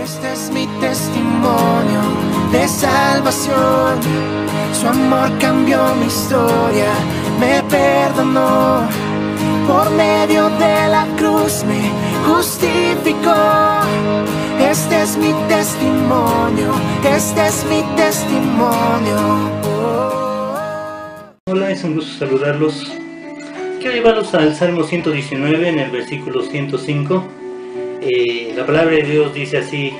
Este es mi testimonio de salvación. Su amor cambió mi historia, me perdonó. Por medio de la cruz me justificó. Este es mi testimonio, este es mi testimonio. Hola, es un gusto saludarlos. Quiero llevarlos al Salmo 119 en el versículo 105. Eh, la palabra de Dios dice así,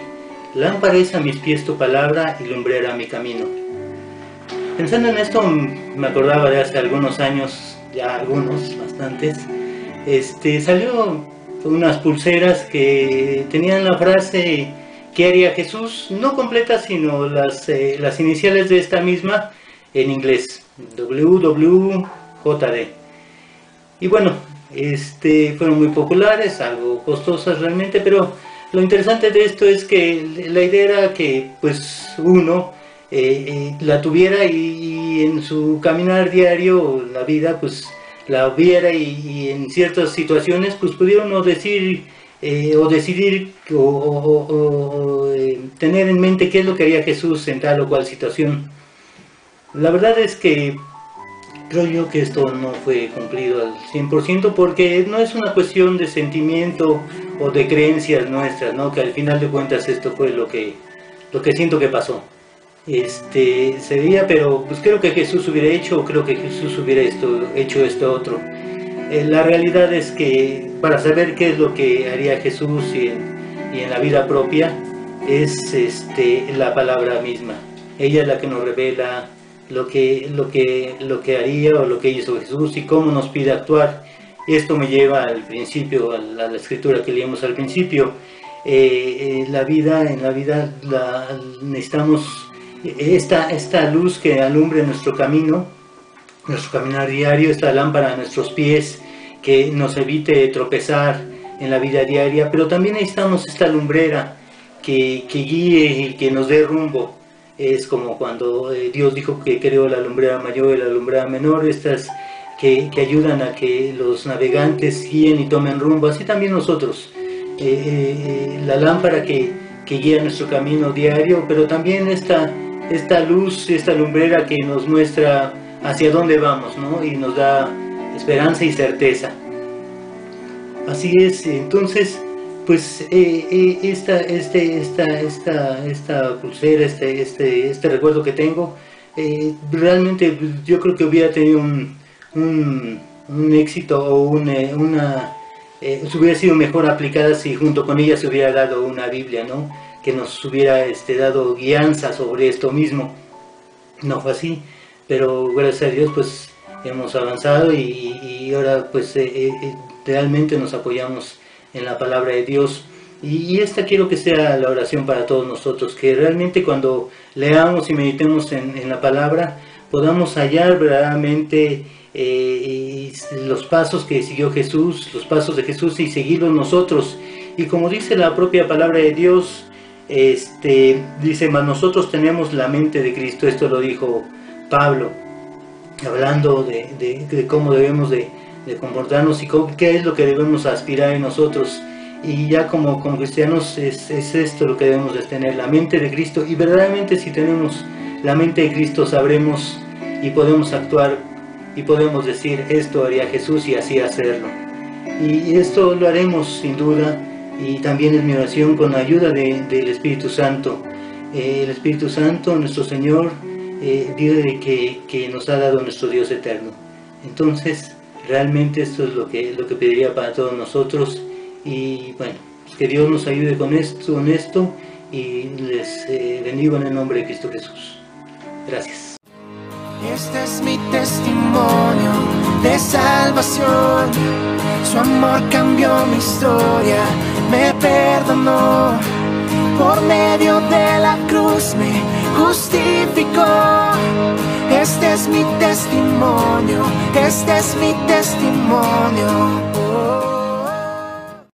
lámpara es a mis pies tu palabra y lumbrera mi camino. Pensando en esto me acordaba de hace algunos años, ya algunos, bastantes, este, salió unas pulseras que tenían la frase ¿qué haría Jesús? No completa, sino las, eh, las iniciales de esta misma en inglés, WWJD. Y bueno, este, fueron muy populares, algo costosas realmente, pero lo interesante de esto es que la idea era que pues uno eh, eh, la tuviera y, en su caminar diario, la vida, pues la viera y, en ciertas situaciones pues pudiera uno decir eh, o decidir o, tener en mente qué es lo que haría Jesús en tal o cual situación. La verdad es que creo yo que esto no fue cumplido al 100% porque no es una cuestión de sentimiento o de creencias nuestras, ¿no? Que al final de cuentas esto fue lo que, lo que siento que pasó. Este, sería, pero pues creo que Jesús hubiera hecho, o creo que Jesús hubiera esto, hecho esto otro. Eh, la realidad es que para saber qué es lo que haría Jesús y en, y en la vida propia, es este, la palabra misma. Ella es la que nos revela lo que, lo, que, lo que haría o lo que hizo Jesús y cómo nos pide actuar. Esto me lleva al principio, a la, escritura que leímos al principio. Eh, eh, la vida, en la vida necesitamos esta, esta luz que alumbre nuestro camino, nuestro caminar diario, esta lámpara a nuestros pies que nos evite tropezar en la vida diaria, pero también necesitamos esta lumbrera que, que guíe y que nos dé rumbo es como cuando eh, Dios dijo que creó la lumbrera mayor y la lumbrera menor, estas que, ayudan a que los navegantes guíen y tomen rumbo, así también nosotros. Eh, eh, la lámpara que, guía nuestro camino diario, pero también esta, esta luz, esta lumbrera que nos muestra hacia dónde vamos, ¿no? Y nos da esperanza y certeza. Así es, entonces pues eh, eh, esta, este, esta, esta, esta pulsera, este, este, este recuerdo que tengo, eh, realmente yo creo que hubiera tenido un, un, éxito o una, una hubiera sido mejor aplicada si junto con ella se hubiera dado una Biblia, ¿no? Que nos hubiera este, dado guianza sobre esto mismo. No fue así, pero gracias a Dios pues hemos avanzado y ahora pues realmente nos apoyamos en la palabra de Dios. Y, esta quiero que sea la oración para todos nosotros, que realmente cuando leamos y meditemos en, la palabra, podamos hallar verdaderamente eh, los pasos que siguió Jesús, los pasos de Jesús y seguirlos nosotros. Y como dice la propia palabra de Dios, este, dice, mas nosotros tenemos la mente de Cristo, esto lo dijo Pablo, hablando de cómo debemos de, de comportarnos y qué es lo que debemos aspirar en nosotros. Y ya como, como cristianos es, es, esto lo que debemos de tener, la mente de Cristo. Y verdaderamente si tenemos la mente de Cristo sabremos y podemos actuar y podemos decir esto haría Jesús y así hacerlo. Y esto lo haremos sin duda y también es mi oración con la ayuda del Espíritu Santo. Eh, el Espíritu Santo, nuestro Señor, eh, que, que nos ha dado nuestro Dios eterno. Entonces, Realmente esto es lo que, lo que pediría para todos nosotros y bueno, que Dios nos ayude con esto, con esto y les eh, bendigo en el nombre de Cristo Jesús. Gracias. Este es mi testimonio de salvación. Su amor cambió mi historia, me perdonó. Por medio de la cruz me justificó. Este es mi testimonio, testimonio.